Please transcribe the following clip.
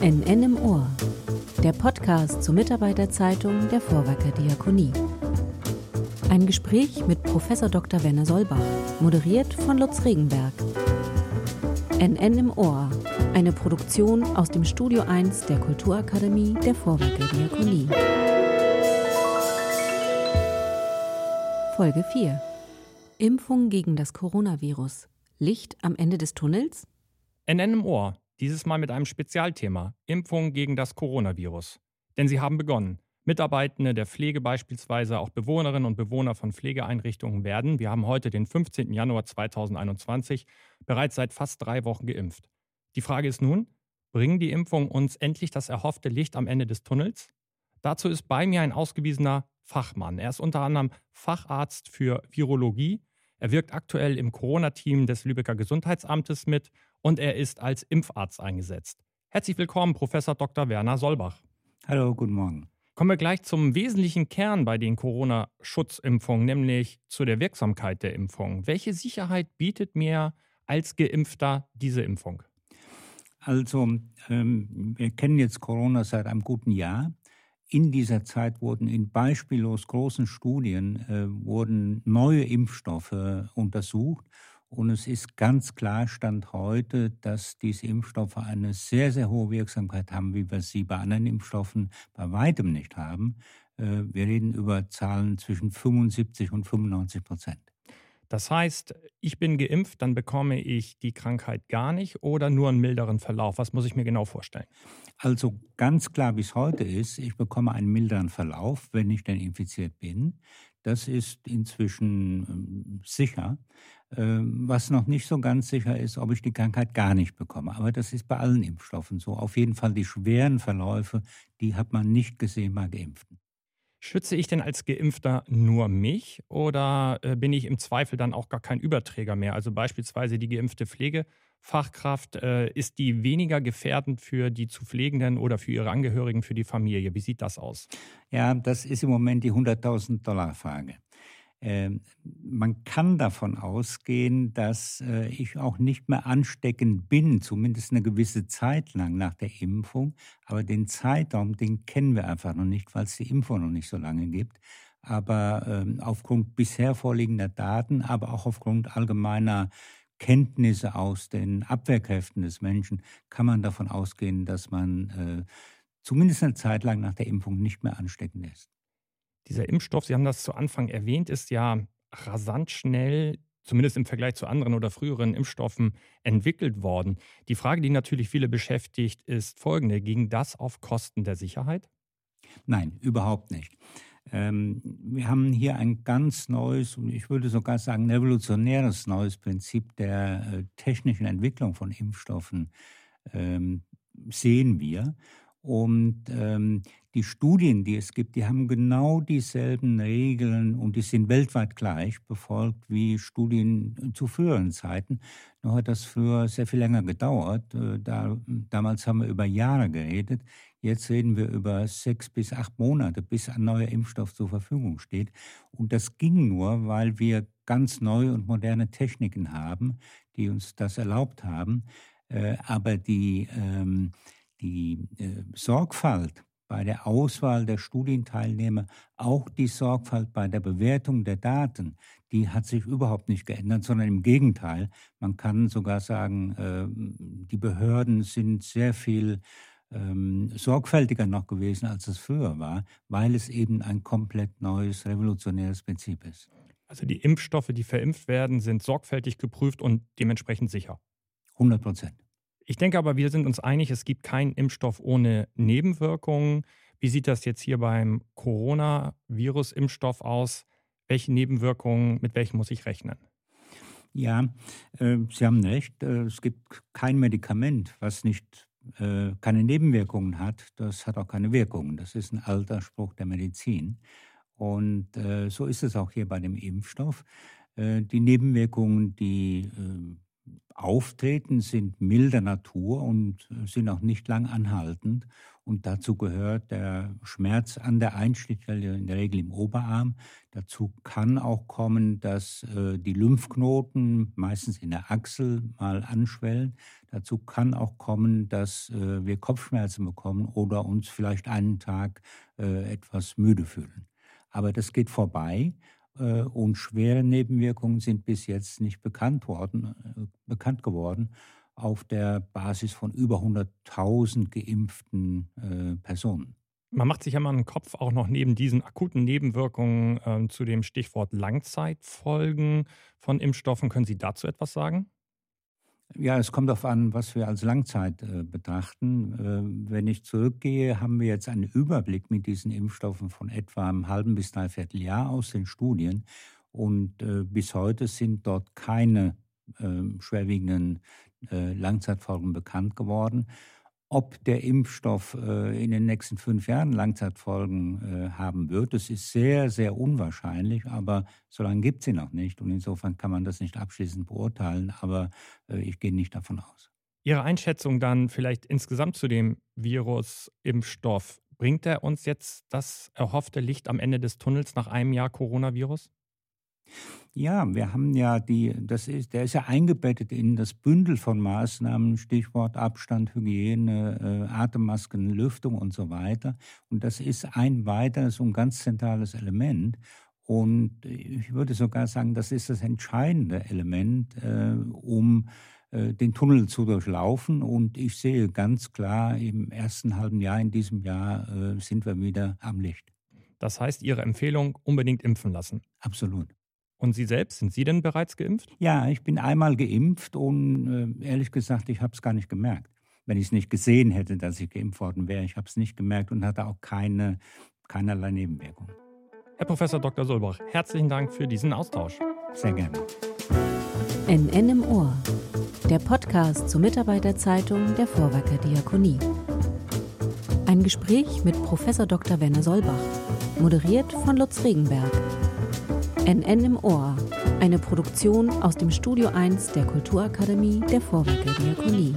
NN im Ohr, der Podcast zur Mitarbeiterzeitung der Vorwerker Diakonie. Ein Gespräch mit Prof. Dr. Werner Solbach, moderiert von Lutz Regenberg. NN im Ohr, eine Produktion aus dem Studio 1 der Kulturakademie der Vorwerker Diakonie. Folge 4. Impfung gegen das Coronavirus. Licht am Ende des Tunnels? NN im Ohr, dieses Mal mit einem Spezialthema: Impfung gegen das Coronavirus. Denn sie haben begonnen. Mitarbeitende der Pflege beispielsweise, auch Bewohnerinnen und Bewohner von Pflegeeinrichtungen werden, wir haben heute den 15. Januar 2021, bereits seit fast drei Wochen geimpft. Die Frage ist nun, bringen die Impfungen uns endlich das erhoffte Licht am Ende des Tunnels? Dazu ist bei mir ein ausgewiesener Fachmann. Er ist unter anderem Facharzt für Virologie. Er wirkt aktuell im Corona-Team des Lübecker Gesundheitsamtes mit und er ist als Impfarzt eingesetzt. Herzlich willkommen, Professor Dr. Werner Solbach. Hallo, guten Morgen. Kommen wir gleich zum wesentlichen Kern bei den Corona-Schutzimpfungen, nämlich zu der Wirksamkeit der Impfung. Welche Sicherheit bietet mir als Geimpfter diese Impfung? Also, ähm, wir kennen jetzt Corona seit einem guten Jahr. In dieser Zeit wurden in beispiellos großen Studien äh, wurden neue Impfstoffe untersucht und es ist ganz klar Stand heute, dass diese Impfstoffe eine sehr, sehr hohe Wirksamkeit haben, wie wir sie bei anderen Impfstoffen bei weitem nicht haben. Äh, wir reden über Zahlen zwischen 75 und 95 Prozent. Das heißt, ich bin geimpft, dann bekomme ich die Krankheit gar nicht oder nur einen milderen Verlauf. Was muss ich mir genau vorstellen? Also ganz klar, wie es heute ist, ich bekomme einen milderen Verlauf, wenn ich denn infiziert bin. Das ist inzwischen ähm, sicher. Ähm, was noch nicht so ganz sicher ist, ob ich die Krankheit gar nicht bekomme. Aber das ist bei allen Impfstoffen so. Auf jeden Fall die schweren Verläufe, die hat man nicht gesehen bei Geimpften. Schütze ich denn als Geimpfter nur mich oder äh, bin ich im Zweifel dann auch gar kein Überträger mehr? Also beispielsweise die geimpfte Pflegefachkraft, äh, ist die weniger gefährdend für die zu Pflegenden oder für ihre Angehörigen, für die Familie? Wie sieht das aus? Ja, das ist im Moment die 100.000 Dollar Frage. Man kann davon ausgehen, dass äh, ich auch nicht mehr ansteckend bin, zumindest eine gewisse Zeit lang nach der Impfung. Aber den Zeitraum, den kennen wir einfach noch nicht, weil es die Impfung noch nicht so lange gibt. Aber ähm, aufgrund bisher vorliegender Daten, aber auch aufgrund allgemeiner Kenntnisse aus den Abwehrkräften des Menschen, kann man davon ausgehen, dass man äh, zumindest eine Zeit lang nach der Impfung nicht mehr ansteckend ist. Dieser Impfstoff, Sie haben das zu Anfang erwähnt, ist ja rasant schnell, zumindest im Vergleich zu anderen oder früheren Impfstoffen, entwickelt worden. Die Frage, die natürlich viele beschäftigt, ist folgende. Ging das auf Kosten der Sicherheit? Nein, überhaupt nicht. Ähm, wir haben hier ein ganz neues, ich würde sogar sagen revolutionäres neues Prinzip der äh, technischen Entwicklung von Impfstoffen ähm, sehen wir. Und ähm, die Studien, die es gibt, die haben genau dieselben Regeln und die sind weltweit gleich befolgt wie Studien zu früheren Zeiten. Nur hat das früher sehr viel länger gedauert. Äh, da, damals haben wir über Jahre geredet. Jetzt reden wir über sechs bis acht Monate, bis ein neuer Impfstoff zur Verfügung steht. Und das ging nur, weil wir ganz neue und moderne Techniken haben, die uns das erlaubt haben. Äh, aber die ähm, die äh, Sorgfalt bei der Auswahl der Studienteilnehmer, auch die Sorgfalt bei der Bewertung der Daten, die hat sich überhaupt nicht geändert, sondern im Gegenteil. Man kann sogar sagen, äh, die Behörden sind sehr viel ähm, sorgfältiger noch gewesen, als es früher war, weil es eben ein komplett neues, revolutionäres Prinzip ist. Also die Impfstoffe, die verimpft werden, sind sorgfältig geprüft und dementsprechend sicher. 100 Prozent. Ich denke aber, wir sind uns einig, es gibt keinen Impfstoff ohne Nebenwirkungen. Wie sieht das jetzt hier beim Coronavirus-Impfstoff aus? Welche Nebenwirkungen, mit welchen muss ich rechnen? Ja, äh, Sie haben recht. Äh, es gibt kein Medikament, was nicht äh, keine Nebenwirkungen hat. Das hat auch keine Wirkungen. Das ist ein alter Spruch der Medizin. Und äh, so ist es auch hier bei dem Impfstoff. Äh, die Nebenwirkungen, die äh, auftreten, sind milder Natur und sind auch nicht lang anhaltend. Und dazu gehört der Schmerz an der Einstichstelle, in der Regel im Oberarm. Dazu kann auch kommen, dass äh, die Lymphknoten meistens in der Achsel mal anschwellen. Dazu kann auch kommen, dass äh, wir Kopfschmerzen bekommen oder uns vielleicht einen Tag äh, etwas müde fühlen. Aber das geht vorbei äh, und schwere Nebenwirkungen sind bis jetzt nicht bekannt worden, äh, bekannt geworden auf der Basis von über 100.000 geimpften äh, Personen. Man macht sich ja mal einen Kopf auch noch neben diesen akuten Nebenwirkungen äh, zu dem Stichwort Langzeitfolgen von Impfstoffen. Können Sie dazu etwas sagen? Ja, es kommt darauf an, was wir als Langzeit äh, betrachten. Äh, wenn ich zurückgehe, haben wir jetzt einen Überblick mit diesen Impfstoffen von etwa einem halben bis dreiviertel Jahr aus den Studien. Und äh, bis heute sind dort keine ähm, schwerwiegenden äh, Langzeitfolgen bekannt geworden. Ob der Impfstoff äh, in den nächsten fünf Jahren Langzeitfolgen äh, haben wird, das ist sehr, sehr unwahrscheinlich, aber so lange gibt es sie noch nicht. Und insofern kann man das nicht abschließend beurteilen, aber ich gehe nicht davon aus. Ihre Einschätzung dann vielleicht insgesamt zu dem Virus-Impfstoff. Bringt er uns jetzt das erhoffte Licht am Ende des Tunnels nach einem Jahr Coronavirus? Ja, wir haben ja die, das ist, der ist ja eingebettet in das Bündel von Maßnahmen, Stichwort Abstand, Hygiene, äh, Atemmasken, Lüftung und so weiter. Und das ist ein weiteres und ganz zentrales Element. Und ich würde sogar sagen, das ist das entscheidende Element, äh, um äh, den Tunnel zu durchlaufen. Und ich sehe ganz klar, im ersten halben Jahr in diesem Jahr äh, sind wir wieder am Licht. Das heißt, Ihre Empfehlung, unbedingt impfen lassen? Absolut. Und Sie selbst, sind Sie denn bereits geimpft? Ja, ich bin einmal geimpft und äh, ehrlich gesagt, ich habe es gar nicht gemerkt. Wenn ich es nicht gesehen hätte, dass ich geimpft worden wäre, ich habe es nicht gemerkt und hatte auch keine, keinerlei Nebenwirkungen. Herr Professor Dr. Solbach, herzlichen Dank für diesen Austausch. Sehr gerne. NN im Ohr, der Podcast zur Mitarbeiterzeitung der Vorwerker Diakonie. Ein Gespräch mit Professor Dr. Werner Solbach, moderiert von Lutz Regenberg. NN im Ohr, eine Produktion aus dem Studio 1 der Kulturakademie der Vorwerker Diakonie.